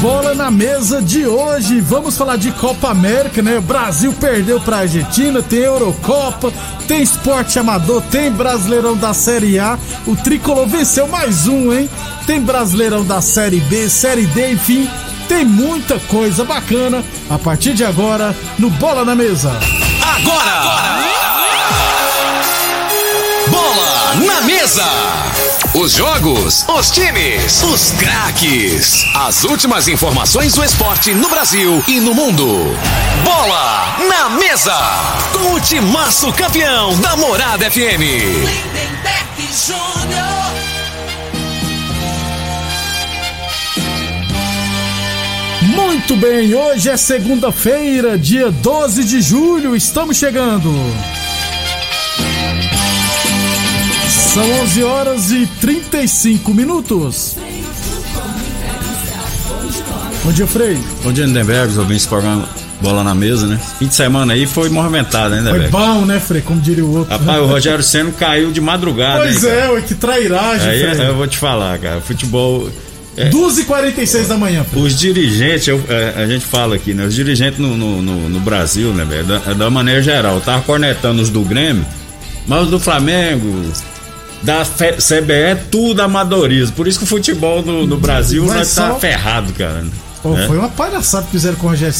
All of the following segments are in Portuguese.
Bola na Mesa de hoje, vamos falar de Copa América, né? O Brasil perdeu pra Argentina, tem Eurocopa, tem esporte amador, tem Brasileirão da Série A. O Tricolor venceu mais um, hein? Tem Brasileirão da Série B, Série D, enfim tem muita coisa bacana a partir de agora no Bola na Mesa. Agora! agora. Bola na Mesa! Os jogos, os times, os craques. As últimas informações do esporte no Brasil e no mundo. Bola na Mesa! Com o timaço campeão da Morada FM. Lindenberg. Muito bem, hoje é segunda-feira, dia 12 de julho, estamos chegando. São 11 horas e 35 minutos. Bom dia, Frei. Bom dia, Lindenberg, os ouvintes programa Bola na Mesa, né? Fim de semana aí foi movimentado, né, Lindenberg? Foi bom, né, Frei? Como diria o outro. Rapaz, o Rogério Senna caiu de madrugada. Pois hein, é, ué, que trairagem, aí, Frei. Eu vou te falar, cara, futebol é. 12h46 da manhã. Pô. Os dirigentes, eu, a, a, gente fala aqui, né? Os dirigentes no, no, no, no Brasil, né, velho? Da, da, maneira geral. Eu tava cornetando os do Grêmio, mas os do Flamengo, da CBE, tudo amadorismo. Por isso que o futebol no, no Brasil vai estar tá ferrado, cara. Pô, é? Foi uma palhaçada que fizeram com o Rogério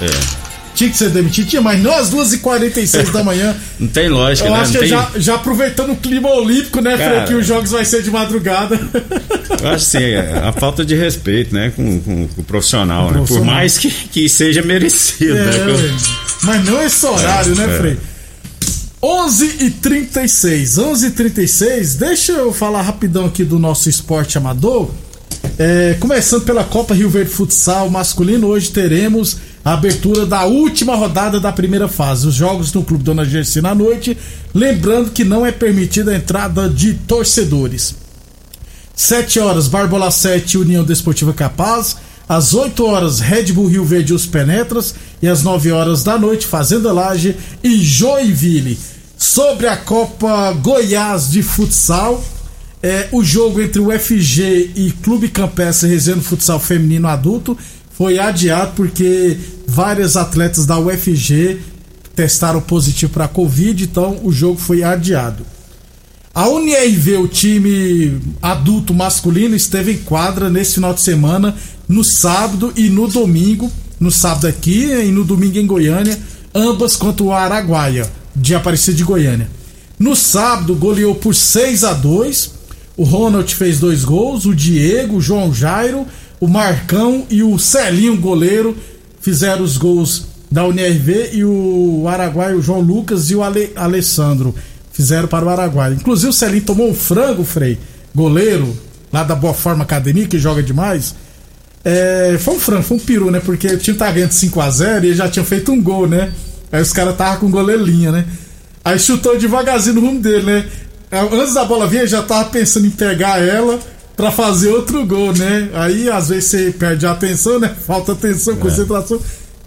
É tinha que ser demitido, tinha, mas não às 2h46 da manhã. Não tem lógica, eu né? acho não que tem... já, já aproveitando o clima olímpico, né, Cara, Fred, que os jogos vai ser de madrugada. Eu acho sim, é a falta de respeito, né, com, com, com o profissional, o né? Profissional. Por mais que, que seja merecido, é, né? Mas não esse horário, né, é, né, Frei? 11 e 36 11 e 36 deixa eu falar rapidão aqui do nosso esporte amador. É, começando pela Copa Rio Verde Futsal masculino, hoje teremos a abertura da última rodada da primeira fase. Os jogos no Clube Dona Gersi na noite. Lembrando que não é permitida a entrada de torcedores. 7 horas, Barbola 7, União Desportiva Capaz. Às 8 horas, Red Bull Rio Verde Os Penetras. E às 9 horas da noite, Fazenda Laje e Joinville. Sobre a Copa Goiás de Futsal. É, o jogo entre o FG e Clube Campestre Resendo Futsal Feminino Adulto foi adiado porque várias atletas da UFG testaram positivo para Covid, então o jogo foi adiado. A UNIRV, o time adulto masculino, esteve em quadra nesse final de semana, no sábado e no domingo. No sábado aqui e no domingo em Goiânia, ambas contra o Araguaia, de Aparecida de Goiânia. No sábado, goleou por 6 a 2 O Ronald fez dois gols, o Diego, o João Jairo o Marcão e o Celinho, goleiro, fizeram os gols da UNRV e o Araguai, o João Lucas e o Ale, Alessandro fizeram para o Araguai. Inclusive o Celinho tomou um frango, Frei, goleiro, lá da Boa Forma Academia, que joga demais. É, foi um frango, foi um peru, né? Porque o time tá ganhando 5x0 e ele já tinha feito um gol, né? Aí os caras estavam com goleirinha, né? Aí chutou devagarzinho no rumo dele, né? Antes da bola vir, já tava pensando em pegar ela para fazer outro gol, né? Aí às vezes você perde a atenção, né? Falta atenção, é. concentração.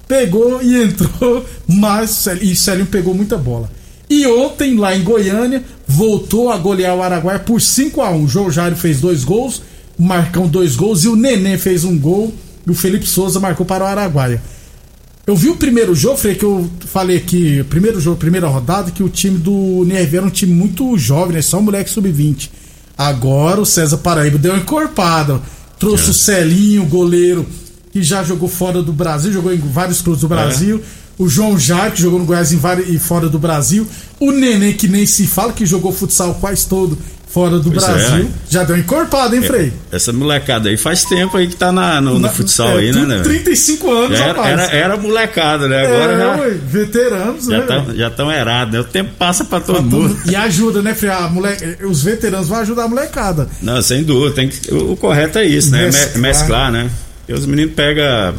Pegou e entrou, mas e Celinho pegou muita bola. E ontem, lá em Goiânia, voltou a golear o Araguaia por 5 a 1 O João Jairo fez dois gols, o Marcão dois gols e o Neném fez um gol. E o Felipe Souza marcou para o Araguaia. Eu vi o primeiro jogo, Frei, que eu falei aqui, primeiro jogo, primeira rodada, que o time do Nerve era um time muito jovem, né? Só um moleque sub-20. Agora o César Paraíba deu uma encorpada. Trouxe é. o Celinho, goleiro, que já jogou fora do Brasil, jogou em vários clubes do Brasil. É. O João Jair, que jogou no Goiás em vários, e fora do Brasil. O Nenê, que nem se fala, que jogou futsal quase todo fora do pois é, Brasil. É. Já deu encorpada, hein, é, Frei? Essa molecada aí faz tempo aí que tá na, no, no futsal é, aí, né, né? 35 anos, já era, era, era, molecada, né? Agora é, já. Ué, veteranos, já né? Tão, já estão erados, né? O tempo passa pra todo pra mundo. E ajuda, né, Frei? A moleque, os veteranos vão ajudar a molecada. Não, sem dúvida. Tem que, o, o correto é isso, né? Mesclar, Mesclar né? E os meninos pegam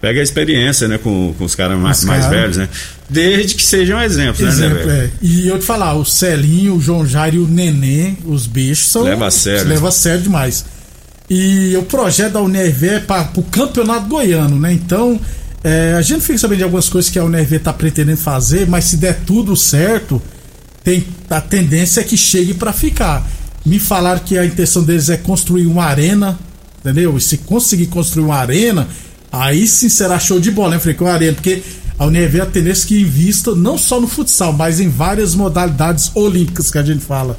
pega a experiência, né, com, com os caras mais, mais velhos, né? Desde que sejam exemplos, né, Exemplo, né, velho? É. E eu te falar, o Celinho, o João Jair e o Nenê, os bichos são. Leva a sério. Leva a sério demais. E o projeto da UNRV é para o campeonato goiano, né? Então, é, a gente fica sabendo de algumas coisas que a UNRV está pretendendo fazer, mas se der tudo certo, tem, a tendência é que chegue para ficar. Me falaram que a intenção deles é construir uma arena, entendeu? E se conseguir construir uma arena, Aí sim será show de bola, né, Frei? Com a Arena, porque a Univer a tendência que invista não só no futsal, mas em várias modalidades olímpicas que a gente fala.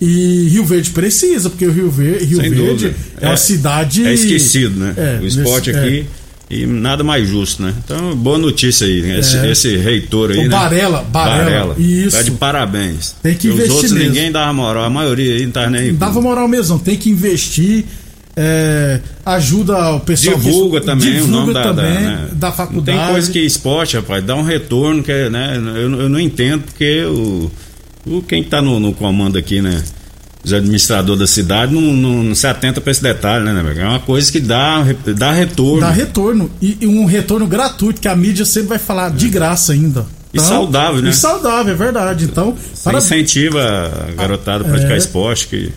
E Rio Verde precisa, porque o Rio Verde, Rio Verde é, é, uma cidade. É esquecido, né? É, o esporte nesse, aqui. É. E nada mais justo, né? Então, boa notícia aí. Esse, é. esse reitor aí. O né? Barela, Barela. Barela. Isso. Tá de parabéns. Tem que investir. Os outros mesmo. ninguém dava moral. A maioria aí não tá nem. Não dava moral mesmo. Tem que investir é, ajuda o pessoal. Divulga que, também divulga o nome da, também, da, né? da faculdade. Não tem coisa que esporte, rapaz, dá um retorno, que, é, né? Eu, eu não entendo porque o, o quem está no, no, comando aqui, né? Os administradores da cidade não, não, não se atenta para esse detalhe, né, É uma coisa que dá, dá retorno. Dá retorno. E, e, um retorno gratuito, que a mídia sempre vai falar de graça ainda. Então, e saudável, né? E saudável, é verdade. Então, para... incentiva a garotada a praticar é... esporte que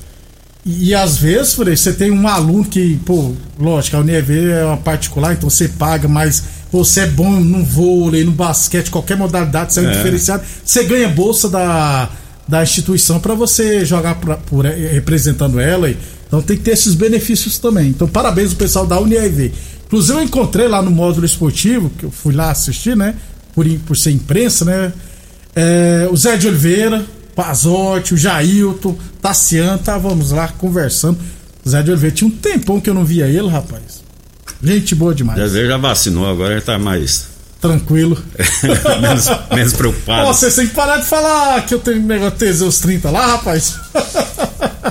e, às vezes, Frei, você tem um aluno que, pô, lógico, a UNEV é uma particular, então você paga, mas você é bom no vôlei, no basquete, qualquer modalidade, você é um é. diferenciado, você ganha bolsa da, da instituição para você jogar pra, por, representando ela. Então tem que ter esses benefícios também. Então, parabéns ao pessoal da UNIV. Inclusive, eu encontrei lá no módulo esportivo, que eu fui lá assistir, né? Por, por ser imprensa, né? É, o Zé de Oliveira, Pazotti, o Jailton, Tassiano, estávamos lá conversando. Zé de Oliveira, tinha um tempão que eu não via ele, rapaz. Gente boa demais. Zé já vacinou, agora ele tá mais. Tranquilo. menos, menos preocupado. Pô, você tem que parar de falar que eu tenho negócio Teseus 30 lá, rapaz.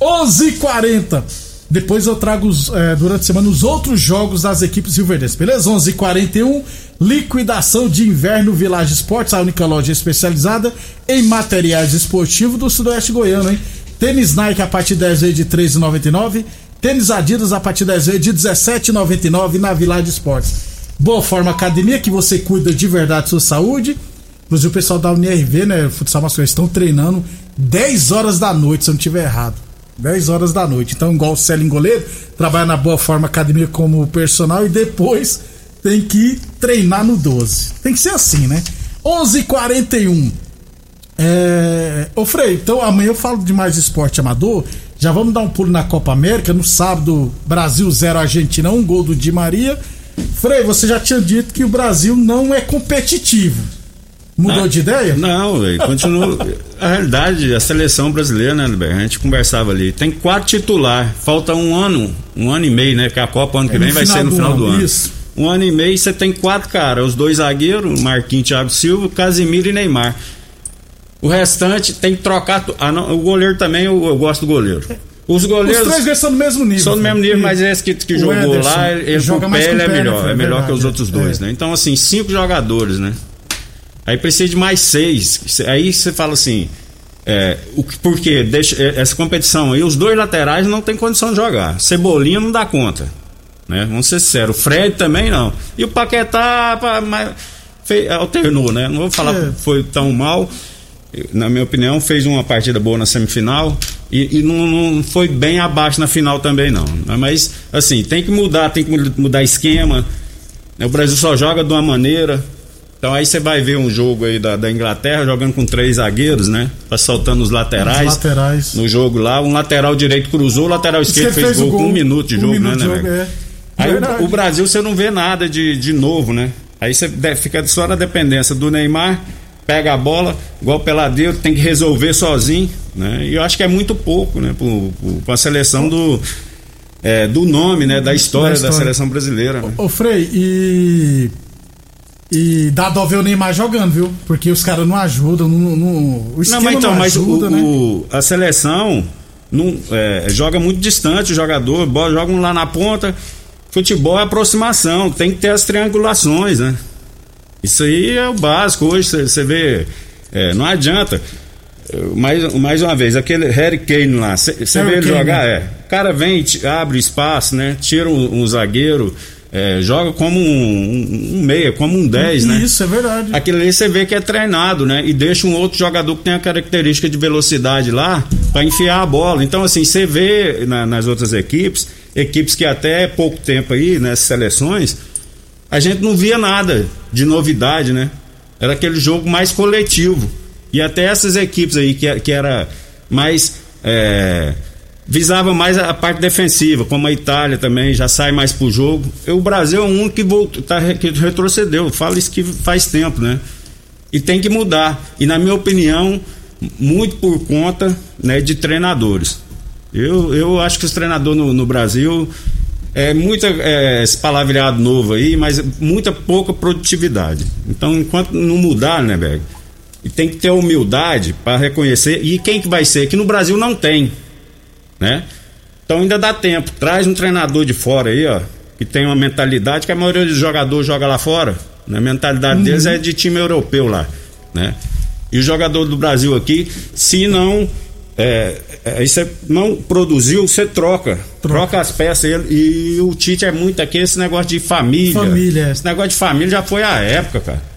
11:40 Depois eu trago é, durante a semana os outros jogos das equipes rioverdenses, beleza? 11:41 Liquidação de inverno Village Esportes, a única loja especializada em materiais esportivos do Sudoeste Goiano, hein? Tênis Nike a partir de 10 vezes de 3,99. Tênis Adidas a partir de 10 vezes de 17,99 na Village Esportes. Boa Forma Academia, que você cuida de verdade sua saúde. Inclusive o pessoal da UNRV, né? Futsal masculino, estão treinando 10 horas da noite, se eu não estiver errado. 10 horas da noite. Então, igual o Celinho Goleiro, trabalha na Boa Forma Academia como personal e depois tem que treinar no 12. Tem que ser assim, né? 11:41. É... Ô Frei, então amanhã eu falo de mais esporte amador. Já vamos dar um pulo na Copa América. No sábado, Brasil 0, Argentina 1, um gol do Di Maria. Frei, você já tinha dito que o Brasil não é competitivo. Mudou ah, de ideia? Não, continua. a realidade, a seleção brasileira, né, a gente conversava ali. Tem quatro titular, falta um ano, um ano e meio, né? Que a Copa ano que é vem vai ser no final do ano. Isso um ano e meio você tem quatro caras, os dois zagueiros, Marquinhos, Thiago Silva, Casimiro e Neymar. O restante tem que trocar. Ah, não, o goleiro também, eu, eu, gosto do goleiro. Os goleiros. Os três são do mesmo nível. São do mesmo nível, mas esse que, que jogou Ederson, lá, ele joga com o pé, ele é melhor. É, melhor que os outros dois, é. né? Então, assim, cinco jogadores, né? Aí precisa de mais seis. Aí você fala assim. É, o, por quê? Deixa, é, essa competição aí, os dois laterais não tem condição de jogar. Cebolinha não dá conta né? Vamos ser sérios. O Fred também não. E o Paquetá mas, fez, alternou, né? Não vou falar é. que foi tão mal. Na minha opinião, fez uma partida boa na semifinal e, e não, não, foi bem abaixo na final também, não. Mas, assim, tem que mudar, tem que mudar esquema. O Brasil só joga de uma maneira. Então aí você vai ver um jogo aí da, da Inglaterra jogando com três zagueiros, né? Tá soltando os laterais. Os laterais. No jogo lá, um lateral direito cruzou, o lateral esquerdo fez, fez gol, gol, com um minuto de um jogo, minuto né, né, jogo, é. Aí o, o, Brasil você não vê nada de, de novo, né? Aí você fica só na dependência do Neymar, pega a bola, igual peladeiro, tem que resolver sozinho, né? E eu acho que é muito pouco, né? Para a seleção do, é, do nome, né? Da história da, história. da seleção brasileira. Né? Ô, ô, Frei, e. E dá dó ver o Neymar jogando, viu? Porque os caras não ajudam, não, não, o não, mas então, não ajuda, mas o, né? a seleção não, é, joga muito distante o jogador, jogam lá na ponta. Futebol é aproximação, tem que ter as triangulações, né? Isso aí é o básico. Hoje você vê, é, não adianta. Mais, mais uma vez, aquele Harry Kane lá, você vê ele jogar, é. O cara vem, abre espaço, né? Tira um, um zagueiro, é, joga como um, um, meia, como um 10, né? Isso, é verdade. Aquilo ali você vê que é treinado, né? E deixa um outro jogador que tem a característica de velocidade lá para enfiar a bola. Então, assim, você vê na, nas outras equipes, equipes que até pouco tempo aí, nessas seleções, a gente não via nada de novidade, né? Era aquele jogo mais coletivo. E até essas equipes aí que, que era mais. É, visava mais a parte defensiva, como a Itália também já sai mais pro jogo. O Brasil é um que, voltou, tá, que retrocedeu. Fala isso que faz tempo, né? E tem que mudar. E na minha opinião, muito por conta né, de treinadores. Eu, eu acho que os treinadores no, no Brasil é muita é, esse palavreado novo aí, mas muita pouca produtividade. Então, enquanto não mudar, né, Berg? E tem que ter humildade para reconhecer. E quem que vai ser? Que no Brasil não tem. Né? Então ainda dá tempo. Traz um treinador de fora aí, ó. Que tem uma mentalidade que a maioria dos jogadores joga lá fora. Né? A mentalidade uhum. deles é de time europeu lá. Né? E o jogador do Brasil aqui, se não. É, é, você não produziu, você troca. troca. Troca as peças. E, e o Tite é muito aqui, esse negócio de família. Família. Esse negócio de família já foi a época, cara.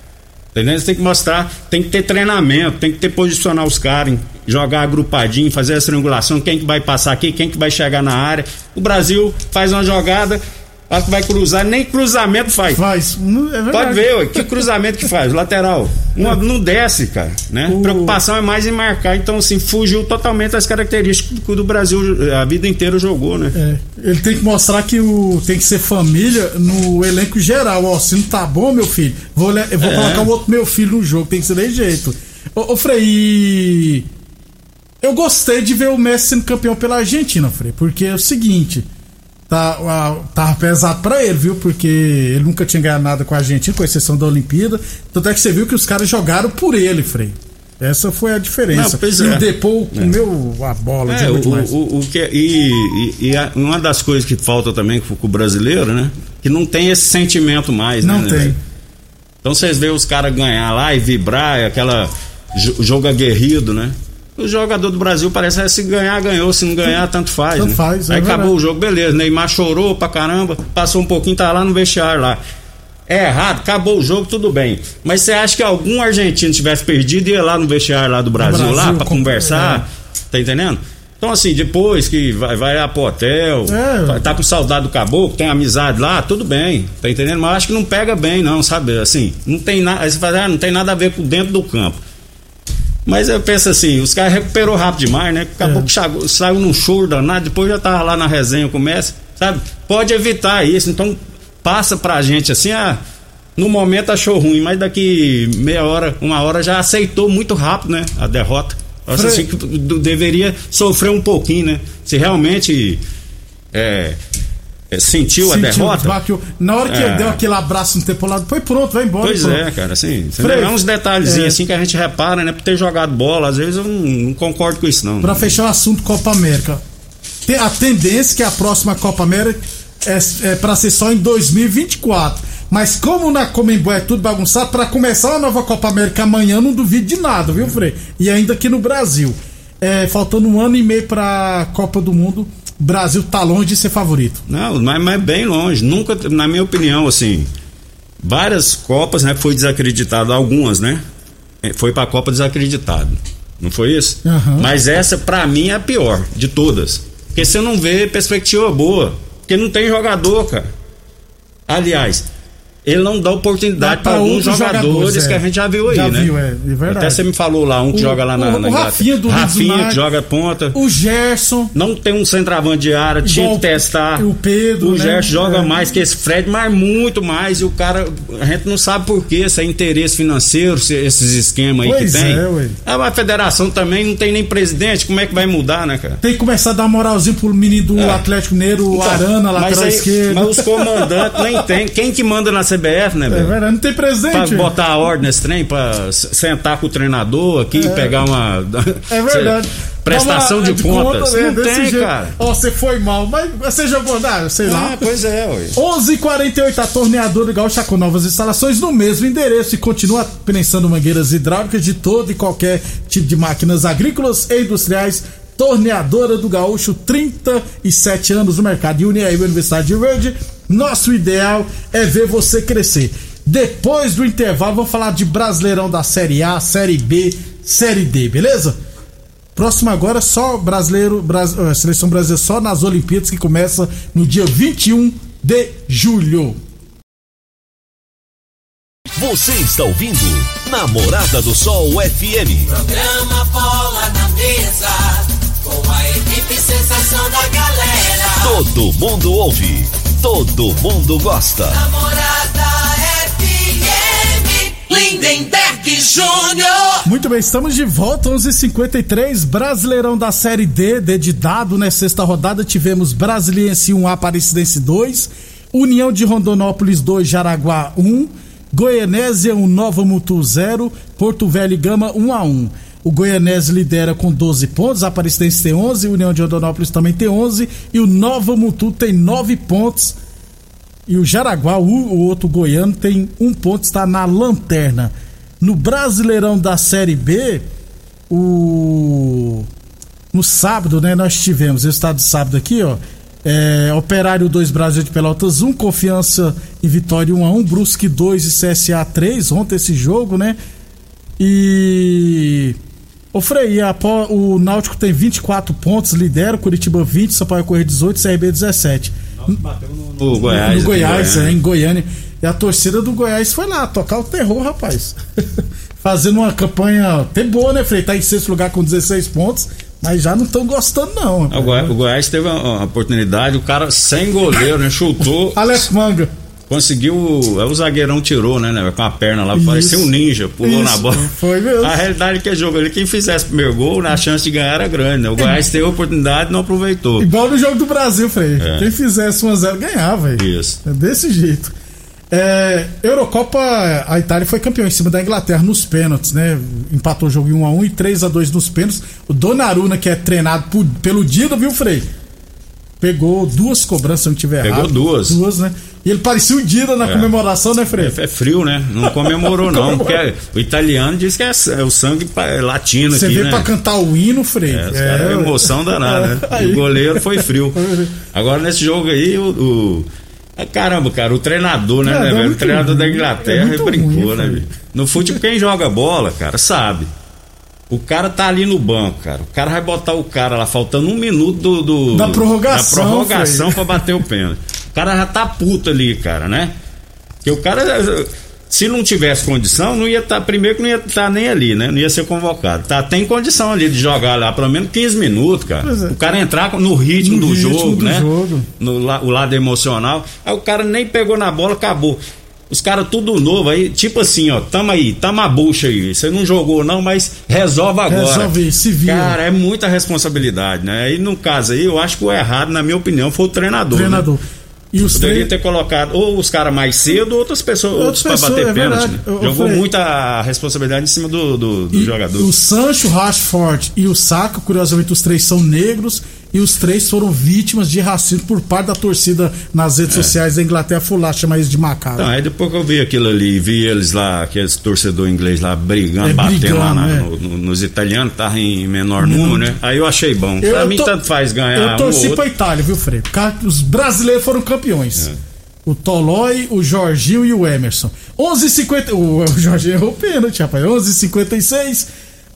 Entendeu? Você tem que mostrar, tem que ter treinamento, tem que ter posicionar os caras, jogar agrupadinho, fazer a triangulação, quem que vai passar aqui, quem que vai chegar na área. O Brasil faz uma jogada, ela vai cruzar, nem cruzamento faz. Faz. É Pode ver, ué, que cruzamento que faz? Lateral. Não, não desce, cara. Né? O... Preocupação é mais em marcar. Então, assim, fugiu totalmente das características que o do Brasil a vida inteira jogou, né? É. Ele tem que mostrar que o, tem que ser família no elenco geral. Ó, se não tá bom, meu filho, vou, eu vou é. colocar o outro meu filho no jogo. Tem que ser de jeito. Ô, ô Frei, eu gostei de ver o Messi sendo campeão pela Argentina, Frei, porque é o seguinte tá, tava pesado para ele, viu? Porque ele nunca tinha ganhado nada com a Argentina, com exceção da Olimpíada. Tanto é que você viu que os caras jogaram por ele, Frei. Essa foi a diferença. Não, e é. o Depou é. comeu a bola. É, o, o, o, que, é, e, e, e, uma das coisas que falta também com o brasileiro, né? Que não tem esse sentimento mais, não né? Não tem. Né? Então vocês veem os caras ganhar lá e vibrar, aquela jogo aguerrido, né? O jogador do Brasil parece que se ganhar, ganhou, se não ganhar, tanto faz. Tanto né? faz, é Aí acabou o jogo, beleza. Neymar chorou pra caramba, passou um pouquinho, tá lá no vestiário lá. É errado, acabou o jogo, tudo bem. Mas você acha que algum argentino tivesse perdido ia lá no vestiário lá do Brasil, Brasil lá para conversar? É. Tá entendendo? Então, assim, depois que vai, vai lá pro hotel, é. tá com saudade do caboclo, tem amizade lá, tudo bem, tá entendendo? Mas acho que não pega bem, não, sabe? Assim, não tem nada. Aí você fala, ah, não tem nada a ver com dentro do campo. Mas eu penso assim, os caras recuperou rápido demais, né? Acabou é. que saiu, saiu num choro danado, depois já tava lá na resenha, começa, sabe? Pode evitar isso, então passa pra gente assim, ah, no momento achou ruim, mas daqui meia hora, uma hora já aceitou muito rápido, né? A derrota. Acho assim que deveria sofrer um pouquinho, né? Se realmente é, é, sentiu, sentiu, a derrota. Bateu. Na hora que é. ele deu aquele abraço no tempo lado, foi pronto, vai embora. Pois é, cara, assim, é uns detalhezinhos é. assim que a gente repara, né? Por ter jogado bola, às vezes eu não, não concordo com isso, não. Pra fechar o assunto Copa América. A tendência é que a próxima Copa América é, é para ser só em 2024. Mas como na Comembol é tudo bagunçado, para começar a nova Copa América amanhã, não duvido de nada, viu, Frei? E ainda aqui no Brasil. É, faltando um ano e meio para Copa do Mundo Brasil tá longe de ser favorito. Não, mas, mas bem longe. Nunca, na minha opinião, assim, várias Copas, né? Foi desacreditado, algumas, né? É, foi pra Copa desacreditado. Não foi isso? Uhum. Mas essa, para mim, é a pior de todas. Porque você não vê perspectiva boa. Porque não tem jogador, cara. Aliás, ele não dá oportunidade para alguns jogadores, jogadores é. que a gente já viu aí, já né? Viu, é, é verdade. Até você me falou lá, um que o, joga lá na. O, na o Rafinha do Rafinha que joga ponta. O Gerson. Não tem um centroavante de área, tinha que testar. O Pedro. O né? Gerson joga é. mais que esse Fred, mas muito mais. E o cara, a gente não sabe por quê, se é interesse financeiro, se esses esquemas aí que tem. É, ué. A federação também não tem nem presidente, como é que vai mudar, né, cara? Tem que começar a dar moralzinho pro menino do é. Atlético Mineiro, o então, Arana, lateral esquerdo. Mas os comandantes nem tem. Quem que manda na CBF, né, é velho? verdade, não tem presidente. Pra botar a ordem nesse trem, pra sentar com o treinador aqui é. pegar uma. É verdade. Prestação de, de contas. Conta, né? Não tem, jeito. cara. Ó, você foi mal, mas você jogou, ah, sei lá. Ah, pois é, ué. 11:48 a torneadora Gaúcha com novas instalações no mesmo endereço e continua prensando mangueiras hidráulicas de todo e qualquer tipo de máquinas agrícolas e industriais. Torneadora do Gaúcho, 37 anos no mercado. E Uniaíba Universidade de Verde. Nosso ideal é ver você crescer. Depois do intervalo, vamos falar de Brasileirão da Série A, Série B, Série D, beleza? Próximo agora só brasileiro, Bras, eh, seleção brasileira só nas Olimpíadas que começa no dia 21 de julho. Você está ouvindo Namorada do Sol FM. Programa Bola na Mesa, com a equipe sensação da galera. Todo mundo ouve, todo mundo gosta. Namorada FM, Lindenberg Júnior. Muito bem, estamos de volta, 11:53 Brasileirão da Série D, D de dado, né? Sexta rodada tivemos Brasiliense 1, Aparecidense 2, União de Rondonópolis 2, Jaraguá 1. Goianésia 1, Nova Mutu 0, Porto Velho e Gama 1 a 1. O Goianese lidera com 12 pontos, a Aparecidense tem 11, União de Rondonópolis também tem 11 e o Nova Mutu tem 9 pontos. E o Jaraguá, o, o outro goiano, tem um ponto, está na lanterna. No Brasileirão da Série B, o no sábado, né, nós tivemos, o estado de sábado aqui, ó, é, Operário 2, Brasil de Pelotas 1, Confiança e Vitória 1 a 1, Brusque 2 e CSA 3, ontem esse jogo, né? E Ô Frei, o Náutico tem 24 pontos, lidera, Curitiba 20, Sampaio Correia 18, CRB 17. Bateu no, no, Goiás. No Goiás, Goiânia. É, em Goiânia. E a torcida do Goiás foi lá tocar o terror, rapaz. Fazendo uma campanha até boa, né, Frei? Tá em sexto lugar com 16 pontos mas já não estão gostando, não. O Goiás, o Goiás, teve uma, uma, oportunidade, o cara sem goleiro, né? Chutou. Alex Manga. Conseguiu. O zagueirão tirou, né, né? Com a perna lá, Isso. parecia um ninja, pulou Isso. na bola. Foi mesmo. A realidade é que é jogo ali, quem fizesse o primeiro gol, a chance de ganhar era grande, né? O Goiás teve a oportunidade e não aproveitou. Igual no jogo do Brasil, Frei. É. Quem fizesse 1x0 ganhava, velho. Isso. É desse jeito. É, Eurocopa, a Itália foi campeão em cima da Inglaterra nos pênaltis, né? Empatou o jogo em 1x1 e 3x2 nos pênaltis. O Donnarumma, que é treinado por, pelo Dida, viu, Frei? Pegou duas cobranças, se não tiver Pegou errado. Pegou duas. Duas, né? E ele parecia o Dida na é. comemoração, né, Frei? É, é, frio, né? Não comemorou, não. porque é, o italiano diz que é, é o sangue latino Você aqui, Você né? pra cantar o hino, Frei. É, é, emoção danada, né? O goleiro foi frio. Agora, nesse jogo aí, o, o caramba, cara, o treinador, né, né velho? O treinador ruim, da Inglaterra é brincou, ruim, né, velho? No futebol, quem joga bola, cara, sabe. O cara tá ali no banco, cara. O cara vai botar o cara lá faltando um minuto do. do da prorrogação. Da prorrogação pra bater o pênalti. O cara já tá puto ali, cara, né? Porque o cara se não tivesse condição, não ia estar, tá, primeiro que não ia estar tá nem ali, né? Não ia ser convocado. Tá, tem condição ali de jogar lá pelo menos 15 minutos, cara. É. O cara entrar no ritmo no do ritmo jogo, do né? Jogo. No o lado emocional. Aí o cara nem pegou na bola, acabou. Os caras tudo novo aí, tipo assim, ó, tamo aí, tamo a bucha aí. Você não jogou não, mas resolve agora. Resolve, se vira. Cara, é muita responsabilidade, né? Aí no caso aí, eu acho que o errado, na minha opinião, foi o treinador. Treinador. Né? E os Poderia ter colocado ou os caras mais cedo ou outras pessoas, outros para bater é pênalti. Né? Jogou muita responsabilidade em cima do, do, do jogador. O Sancho, Rashford e o Saka, curiosamente, os três são negros e os três foram vítimas de racismo por parte da torcida nas redes é. sociais da Inglaterra. Foi lá chamar eles de macaco. Não, aí depois que eu vi aquilo ali, vi eles lá, aqueles torcedor inglês lá brigando, é, batendo brigando, lá na, é. no, no, nos italianos, tava em menor número, né? Aí eu achei bom. Eu, pra eu mim, tanto faz ganhar. Eu torci um pra Itália, viu, Frei? Os brasileiros foram campeões. É. O Tolói, o Jorginho e o Emerson. 11:50 O, o Jorginho errou o pênalti, rapaz. 11:56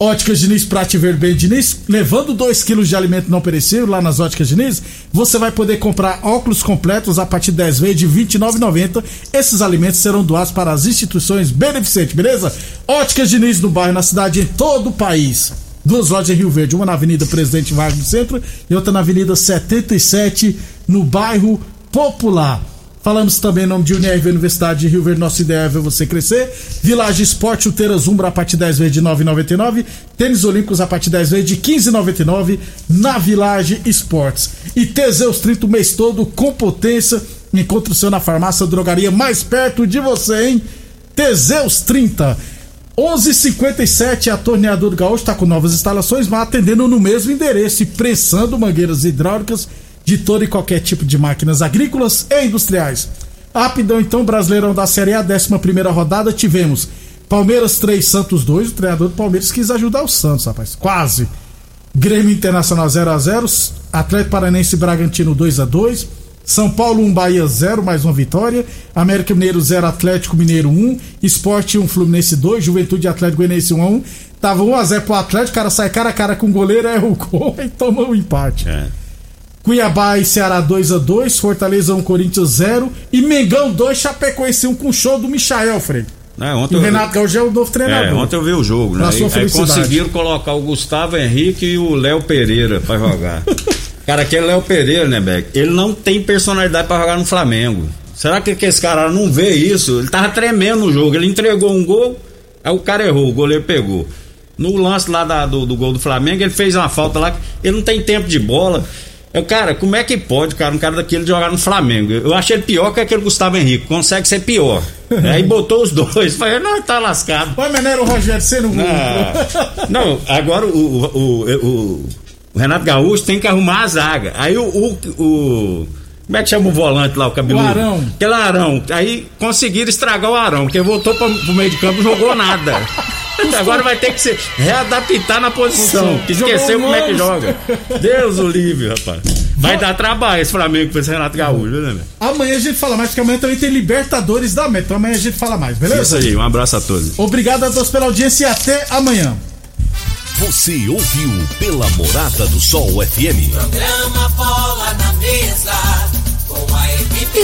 Óticas Diniz pra te ver bem, Diniz, levando 2 quilos de alimento não perecível lá nas Óticas Diniz, você vai poder comprar óculos completos a partir de 10 vezes de R$ 29,90. Esses alimentos serão doados para as instituições beneficentes, beleza? Óticas Diniz no bairro, na cidade, em todo o país. Duas lojas em Rio Verde, uma na Avenida Presidente Vargas do Centro e outra na Avenida 77, no bairro Popular. Falamos também em nome de Unirv Universidade de Rio Verde, nossa ideia é ver você crescer. Village Esporte, chuteiras Umbra a partir de 10 vezes de 9,99. Tênis Olímpicos a partir de 10 vezes de 15,99 na Village Esportes. E Teseus 30 o mês todo com potência. Encontre o seu na farmácia drogaria mais perto de você, hein? Teseus 30. 11:57 a Torneador Gaúcho está com novas instalações, mas atendendo no mesmo endereço e prensando mangueiras hidráulicas de todo e qualquer tipo de máquinas agrícolas e industriais. Rapidão então, Brasileirão da Série A, 11 rodada, tivemos Palmeiras 3, Santos 2. O treinador do Palmeiras quis ajudar o Santos, rapaz. Quase. Grêmio Internacional 0 a 0 Atlético Paranense Bragantino 2 a 2 São Paulo 1, Bahia 0, mais uma vitória. América Mineiro 0, Atlético Mineiro 1. Esporte 1, Fluminense 2. Juventude Atlético Goianiense 1 a 1. Tava 1 a 0 pro Atlético, o cara sai cara a cara com o goleiro, erra o gol e toma o um empate. É. Cuiabá e Ceará 2 a 2 Fortaleza 1, Corinthians 0 e Mengão 2, Chapecoense 1 com show do Michael, Frei. É, ontem E o Renato Gaúcho é o novo treinador. É, ontem eu vi o jogo, né? Aí, aí conseguiram colocar o Gustavo Henrique e o Léo Pereira pra jogar. cara, aquele Léo Pereira, né, Beck? Ele não tem personalidade pra jogar no Flamengo. Será que, que esse cara não vê isso? Ele tava tremendo no jogo. Ele entregou um gol, aí o cara errou, o goleiro pegou. No lance lá da- do, do gol do Flamengo, ele fez uma falta lá, ele não tem tempo de bola. Eu, cara, como é que pode, cara, um cara daquele jogar no Flamengo? Eu achei ele pior que aquele Gustavo Henrique, consegue ser pior. aí botou os dois, falei, não, tá lascado. Vai, Menero Rogério, você não. Não, agora o, o, o, o- o Renato Gaúcho tem que arrumar a zaga. Aí o. o, o- como é que chama o volante lá, o cabeludo? O Arão. Aquele Arão. Aí conseguiram estragar o Arão, porque voltou pra, pro meio de campo e jogou nada. Agora vai ter que se readaptar na posição, que Jogou esqueceu como é que joga. Deus o livre, rapaz. Vai dar trabalho esse Flamengo com esse Renato Gaúcho, né, velho? Amanhã a gente fala mais, porque amanhã também tem Libertadores da Meta. Então amanhã a gente fala mais, Isso beleza? aí, um abraço a todos. Obrigado a todos pela audiência e até amanhã. Você ouviu pela Morada do Sol FM. Programa Bola na Mesa,